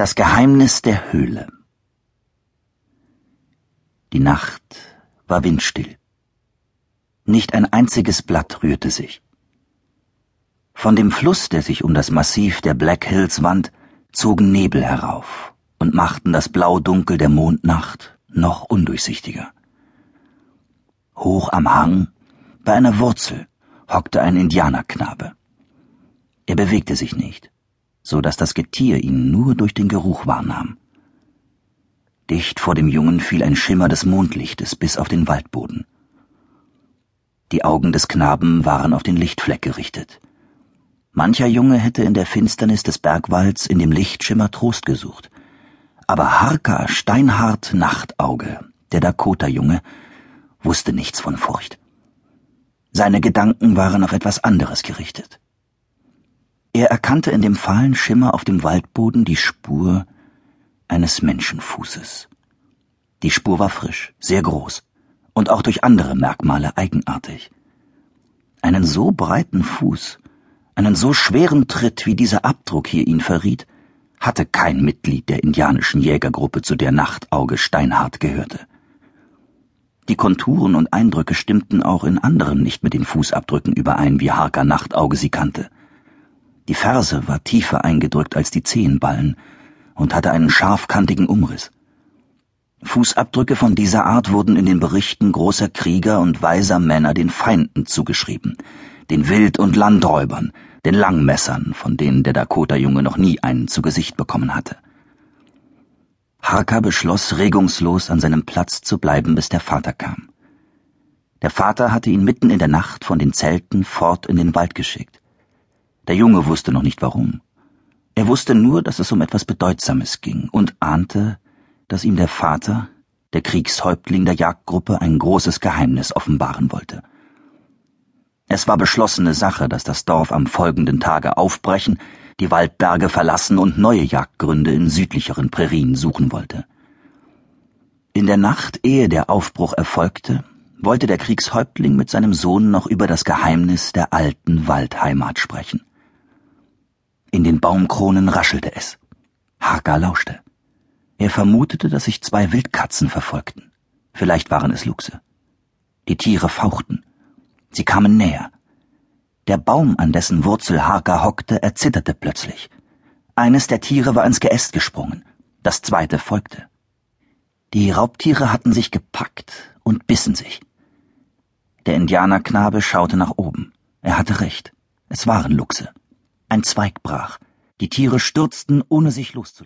Das Geheimnis der Höhle. Die Nacht war windstill. Nicht ein einziges Blatt rührte sich. Von dem Fluss, der sich um das Massiv der Black Hills wand, zogen Nebel herauf und machten das Blaudunkel der Mondnacht noch undurchsichtiger. Hoch am Hang, bei einer Wurzel, hockte ein Indianerknabe. Er bewegte sich nicht so dass das Getier ihn nur durch den Geruch wahrnahm. Dicht vor dem Jungen fiel ein Schimmer des Mondlichtes bis auf den Waldboden. Die Augen des Knaben waren auf den Lichtfleck gerichtet. Mancher Junge hätte in der Finsternis des Bergwalds in dem Lichtschimmer Trost gesucht. Aber Harka Steinhart Nachtauge, der Dakota-Junge, wusste nichts von Furcht. Seine Gedanken waren auf etwas anderes gerichtet. Er erkannte in dem fahlen Schimmer auf dem Waldboden die Spur eines Menschenfußes. Die Spur war frisch, sehr groß und auch durch andere Merkmale eigenartig. Einen so breiten Fuß, einen so schweren Tritt, wie dieser Abdruck hier ihn verriet, hatte kein Mitglied der indianischen Jägergruppe, zu der Nachtauge Steinhart gehörte. Die Konturen und Eindrücke stimmten auch in anderen nicht mit den Fußabdrücken überein, wie Harker Nachtauge sie kannte. Die Ferse war tiefer eingedrückt als die Zehenballen und hatte einen scharfkantigen Umriss. Fußabdrücke von dieser Art wurden in den Berichten großer Krieger und weiser Männer den Feinden zugeschrieben, den Wild- und Landräubern, den Langmessern, von denen der Dakota-Junge noch nie einen zu Gesicht bekommen hatte. Harka beschloss, regungslos an seinem Platz zu bleiben, bis der Vater kam. Der Vater hatte ihn mitten in der Nacht von den Zelten fort in den Wald geschickt. Der Junge wusste noch nicht warum. Er wusste nur, dass es um etwas Bedeutsames ging und ahnte, dass ihm der Vater, der Kriegshäuptling der Jagdgruppe, ein großes Geheimnis offenbaren wollte. Es war beschlossene Sache, dass das Dorf am folgenden Tage aufbrechen, die Waldberge verlassen und neue Jagdgründe in südlicheren Prärien suchen wollte. In der Nacht, ehe der Aufbruch erfolgte, wollte der Kriegshäuptling mit seinem Sohn noch über das Geheimnis der alten Waldheimat sprechen. In den Baumkronen raschelte es. Harka lauschte. Er vermutete, dass sich zwei Wildkatzen verfolgten. Vielleicht waren es Luchse. Die Tiere fauchten. Sie kamen näher. Der Baum, an dessen Wurzel Harka hockte, erzitterte plötzlich. Eines der Tiere war ins Geäst gesprungen. Das zweite folgte. Die Raubtiere hatten sich gepackt und bissen sich. Der Indianerknabe schaute nach oben. Er hatte recht. Es waren Luchse. Ein Zweig brach. Die Tiere stürzten, ohne sich loszulassen.